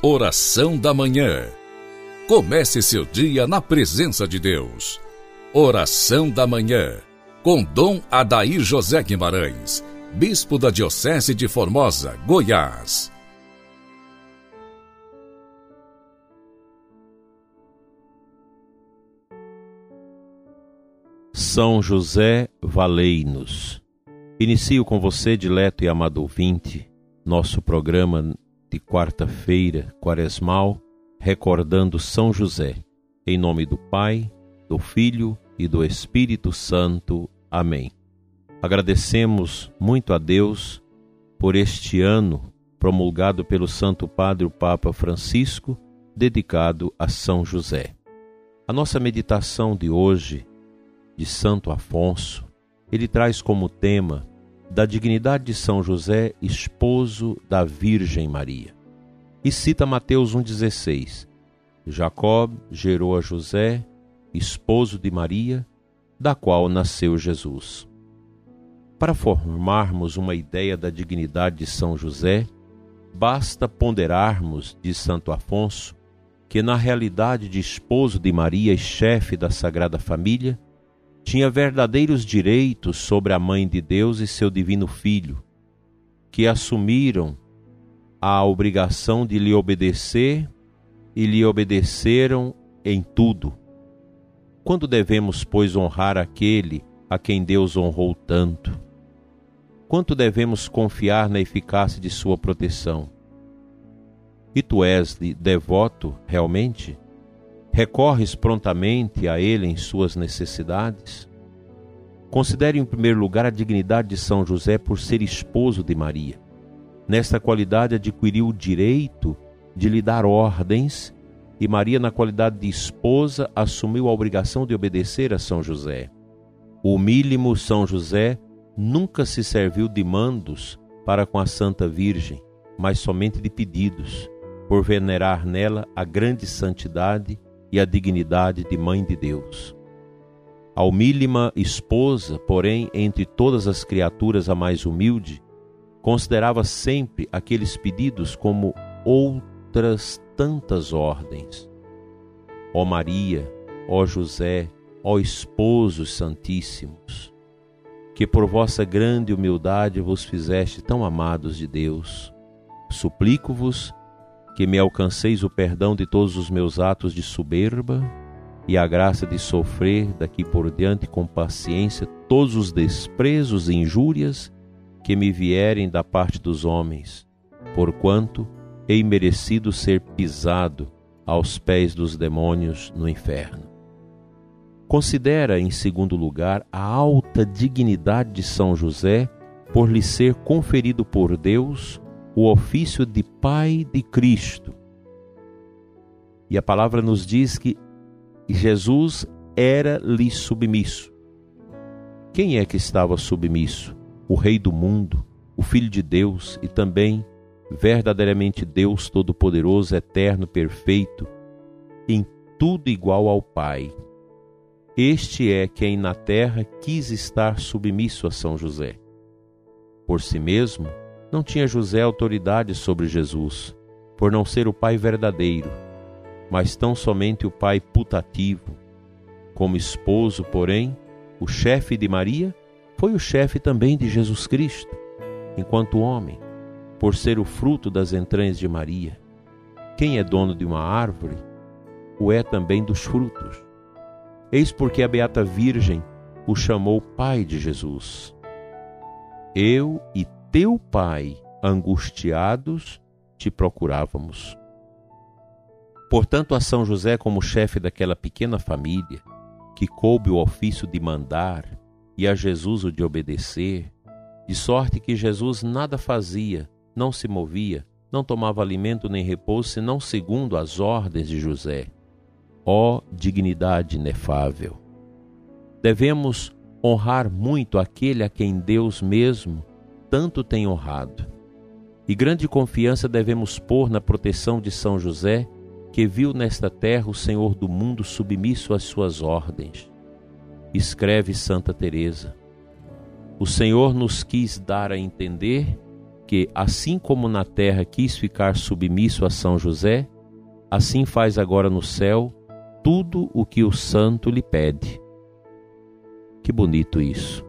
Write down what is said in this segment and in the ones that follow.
Oração da Manhã. Comece seu dia na presença de Deus. Oração da Manhã. Com Dom Adair José Guimarães, Bispo da Diocese de Formosa, Goiás. São José Valei-nos. Inicio com você, dileto e amado ouvinte, nosso programa de quarta-feira quaresmal, recordando São José. Em nome do Pai, do Filho e do Espírito Santo. Amém. Agradecemos muito a Deus por este ano promulgado pelo Santo Padre o Papa Francisco, dedicado a São José. A nossa meditação de hoje, de Santo Afonso, ele traz como tema da dignidade de São José, esposo da Virgem Maria. E cita Mateus 1,16: Jacob gerou a José, esposo de Maria, da qual nasceu Jesus. Para formarmos uma ideia da dignidade de São José, basta ponderarmos, diz Santo Afonso, que na realidade de esposo de Maria e chefe da Sagrada Família, tinha verdadeiros direitos sobre a Mãe de Deus e seu Divino Filho, que assumiram a obrigação de lhe obedecer e lhe obedeceram em tudo. Quando devemos, pois, honrar aquele a quem Deus honrou tanto? Quanto devemos confiar na eficácia de sua proteção? E tu és devoto realmente? Recorres prontamente a Ele em suas necessidades? Considere em primeiro lugar a dignidade de São José por ser esposo de Maria. Nesta qualidade adquiriu o direito de lhe dar ordens e Maria, na qualidade de esposa, assumiu a obrigação de obedecer a São José. O humílimo São José nunca se serviu de mandos para com a Santa Virgem, mas somente de pedidos, por venerar nela a grande santidade e a dignidade de Mãe de Deus. A humílima esposa, porém, entre todas as criaturas a mais humilde, considerava sempre aqueles pedidos como outras tantas ordens. Ó Maria, ó José, ó esposos santíssimos, que por vossa grande humildade vos fizeste tão amados de Deus, suplico-vos que me alcanceis o perdão de todos os meus atos de soberba e a graça de sofrer daqui por diante com paciência todos os desprezos e injúrias que me vierem da parte dos homens, porquanto hei merecido ser pisado aos pés dos demônios no inferno. Considera, em segundo lugar, a alta dignidade de São José por lhe ser conferido por Deus o ofício de Pai de Cristo. E a palavra nos diz que Jesus era-lhe submisso. Quem é que estava submisso? O Rei do mundo, o Filho de Deus e também verdadeiramente Deus Todo-Poderoso, Eterno, Perfeito, em tudo igual ao Pai. Este é quem na terra quis estar submisso a São José. Por si mesmo, não tinha José autoridade sobre Jesus, por não ser o pai verdadeiro, mas tão somente o pai putativo. Como esposo, porém, o chefe de Maria foi o chefe também de Jesus Cristo, enquanto homem, por ser o fruto das entranhas de Maria. Quem é dono de uma árvore, o é também dos frutos. Eis porque a Beata Virgem o chamou Pai de Jesus. Eu e teu Pai, angustiados, te procurávamos. Portanto, a São José, como chefe daquela pequena família, que coube o ofício de mandar e a Jesus o de obedecer, de sorte que Jesus nada fazia, não se movia, não tomava alimento nem repouso, senão segundo as ordens de José. Ó oh, dignidade inefável! Devemos honrar muito aquele a quem Deus mesmo tanto tem honrado. E grande confiança devemos pôr na proteção de São José, que viu nesta terra o Senhor do mundo submisso às suas ordens. Escreve Santa Teresa: O Senhor nos quis dar a entender porque, assim como na terra quis ficar submisso a São José, assim faz agora no céu tudo o que o santo lhe pede. Que bonito isso.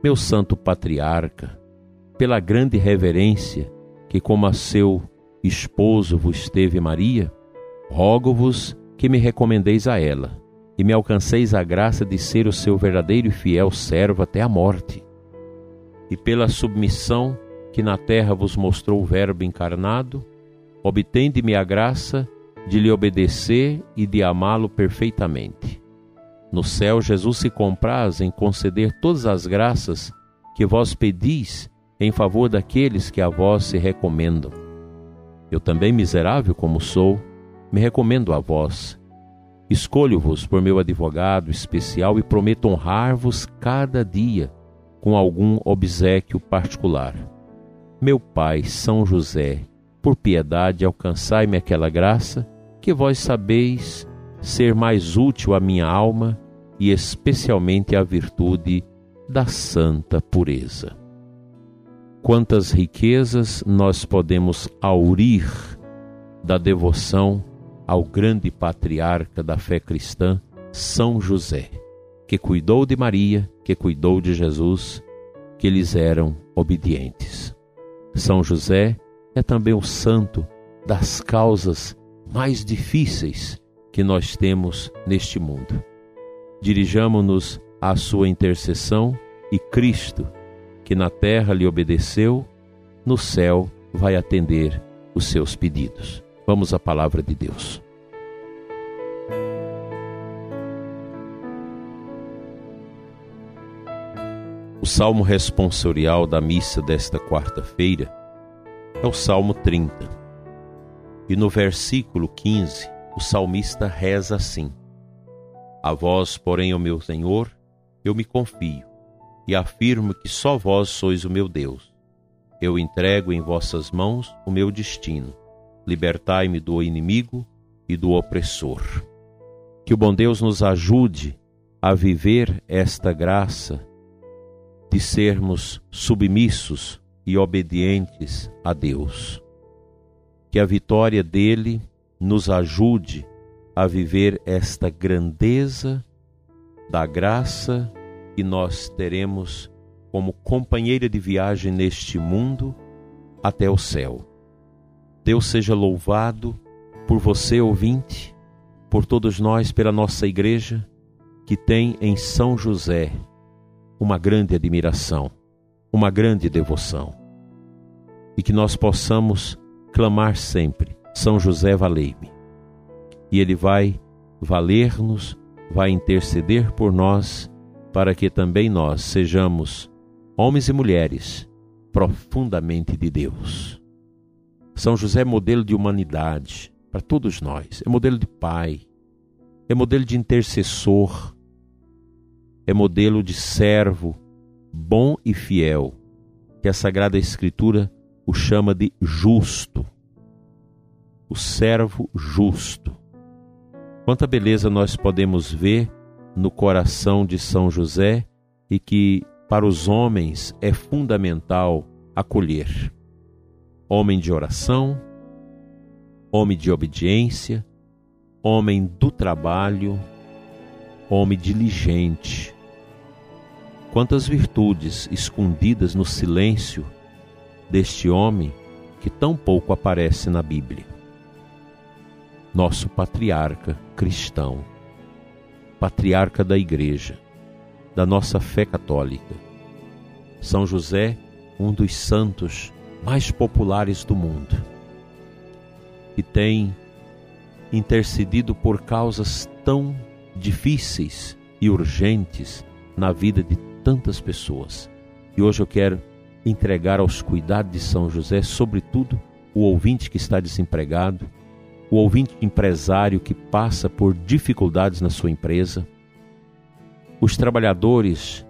Meu santo patriarca, pela grande reverência que, como a seu esposo vos teve Maria, rogo-vos que me recomendeis a ela e me alcanceis a graça de ser o seu verdadeiro e fiel servo até a morte. E pela submissão que na terra vos mostrou o Verbo encarnado, obtende-me a graça de lhe obedecer e de amá-lo perfeitamente. No céu, Jesus se compraz em conceder todas as graças que vós pedis em favor daqueles que a vós se recomendam. Eu também, miserável como sou, me recomendo a vós. Escolho-vos por meu advogado especial e prometo honrar-vos cada dia com algum obsequio particular. Meu Pai, São José, por piedade alcançai-me aquela graça que vós sabeis ser mais útil à minha alma e especialmente à virtude da santa pureza. Quantas riquezas nós podemos aurir da devoção ao grande patriarca da fé cristã, São José, que cuidou de Maria, que cuidou de Jesus, que eles eram obedientes. São José é também o santo das causas mais difíceis que nós temos neste mundo. Dirijamo-nos à sua intercessão e Cristo, que na terra lhe obedeceu, no céu vai atender os seus pedidos. Vamos à palavra de Deus. O salmo responsorial da missa desta quarta-feira é o Salmo 30. E no versículo 15, o salmista reza assim: A vós, porém, ó meu Senhor, eu me confio e afirmo que só vós sois o meu Deus. Eu entrego em vossas mãos o meu destino libertai-me do inimigo e do opressor. Que o bom Deus nos ajude a viver esta graça de sermos submissos e obedientes a Deus. Que a vitória dele nos ajude a viver esta grandeza da graça que nós teremos como companheira de viagem neste mundo até o céu. Deus seja louvado por você, ouvinte, por todos nós, pela nossa igreja, que tem em São José uma grande admiração, uma grande devoção. E que nós possamos clamar sempre: São José, valei-me. E ele vai valer-nos, vai interceder por nós, para que também nós sejamos homens e mulheres profundamente de Deus. São José é modelo de humanidade para todos nós, é modelo de pai, é modelo de intercessor, é modelo de servo bom e fiel, que a Sagrada Escritura o chama de justo. O servo justo. Quanta beleza nós podemos ver no coração de São José e que para os homens é fundamental acolher homem de oração, homem de obediência, homem do trabalho, homem diligente. Quantas virtudes escondidas no silêncio deste homem que tão pouco aparece na Bíblia. Nosso patriarca cristão, patriarca da Igreja, da nossa fé católica. São José, um dos santos mais populares do mundo e tem intercedido por causas tão difíceis e urgentes na vida de tantas pessoas. E hoje eu quero entregar aos cuidados de São José, sobretudo o ouvinte que está desempregado, o ouvinte empresário que passa por dificuldades na sua empresa, os trabalhadores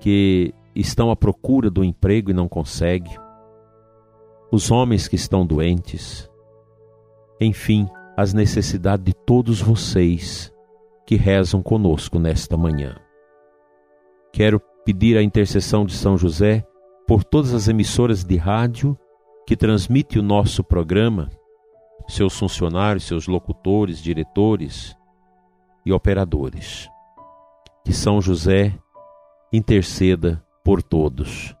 que estão à procura do emprego e não conseguem, os homens que estão doentes, enfim, as necessidades de todos vocês que rezam conosco nesta manhã. Quero pedir a intercessão de São José por todas as emissoras de rádio que transmite o nosso programa, seus funcionários, seus locutores, diretores e operadores. Que São José interceda por todos,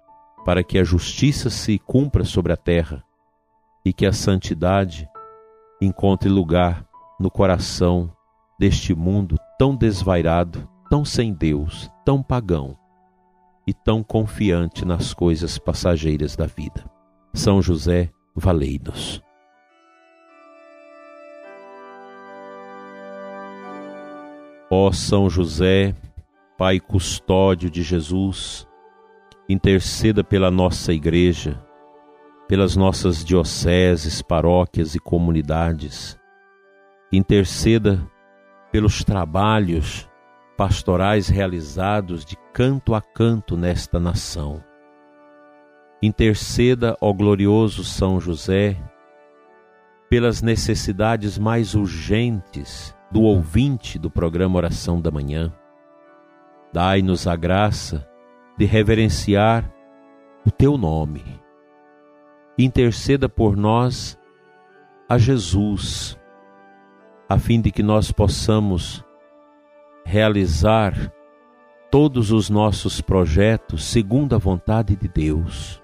para que a justiça se cumpra sobre a terra e que a santidade encontre lugar no coração deste mundo tão desvairado, tão sem Deus, tão pagão e tão confiante nas coisas passageiras da vida. São José, valei-nos. Ó São José, Pai custódio de Jesus, interceda pela nossa igreja, pelas nossas dioceses, paróquias e comunidades. Interceda pelos trabalhos pastorais realizados de canto a canto nesta nação. Interceda, ó glorioso São José, pelas necessidades mais urgentes do ouvinte do programa Oração da Manhã Dai-nos a graça de reverenciar o teu nome. Interceda por nós a Jesus, a fim de que nós possamos realizar todos os nossos projetos segundo a vontade de Deus.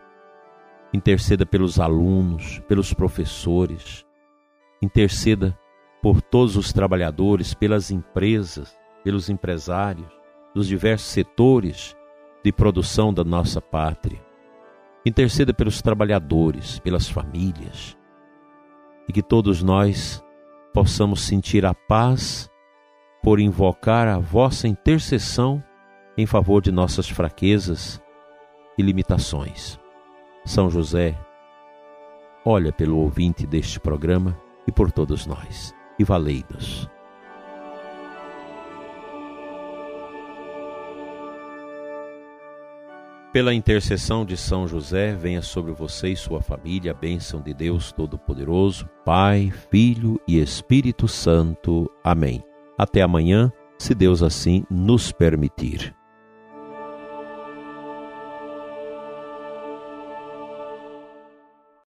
Interceda pelos alunos, pelos professores, interceda por todos os trabalhadores, pelas empresas, pelos empresários, dos diversos setores de produção da nossa pátria. Interceda pelos trabalhadores, pelas famílias, e que todos nós possamos sentir a paz por invocar a vossa intercessão em favor de nossas fraquezas e limitações. São José, olha pelo ouvinte deste programa e por todos nós, e valei-nos. Pela intercessão de São José, venha sobre você e sua família a bênção de Deus Todo-Poderoso, Pai, Filho e Espírito Santo. Amém. Até amanhã, se Deus assim nos permitir.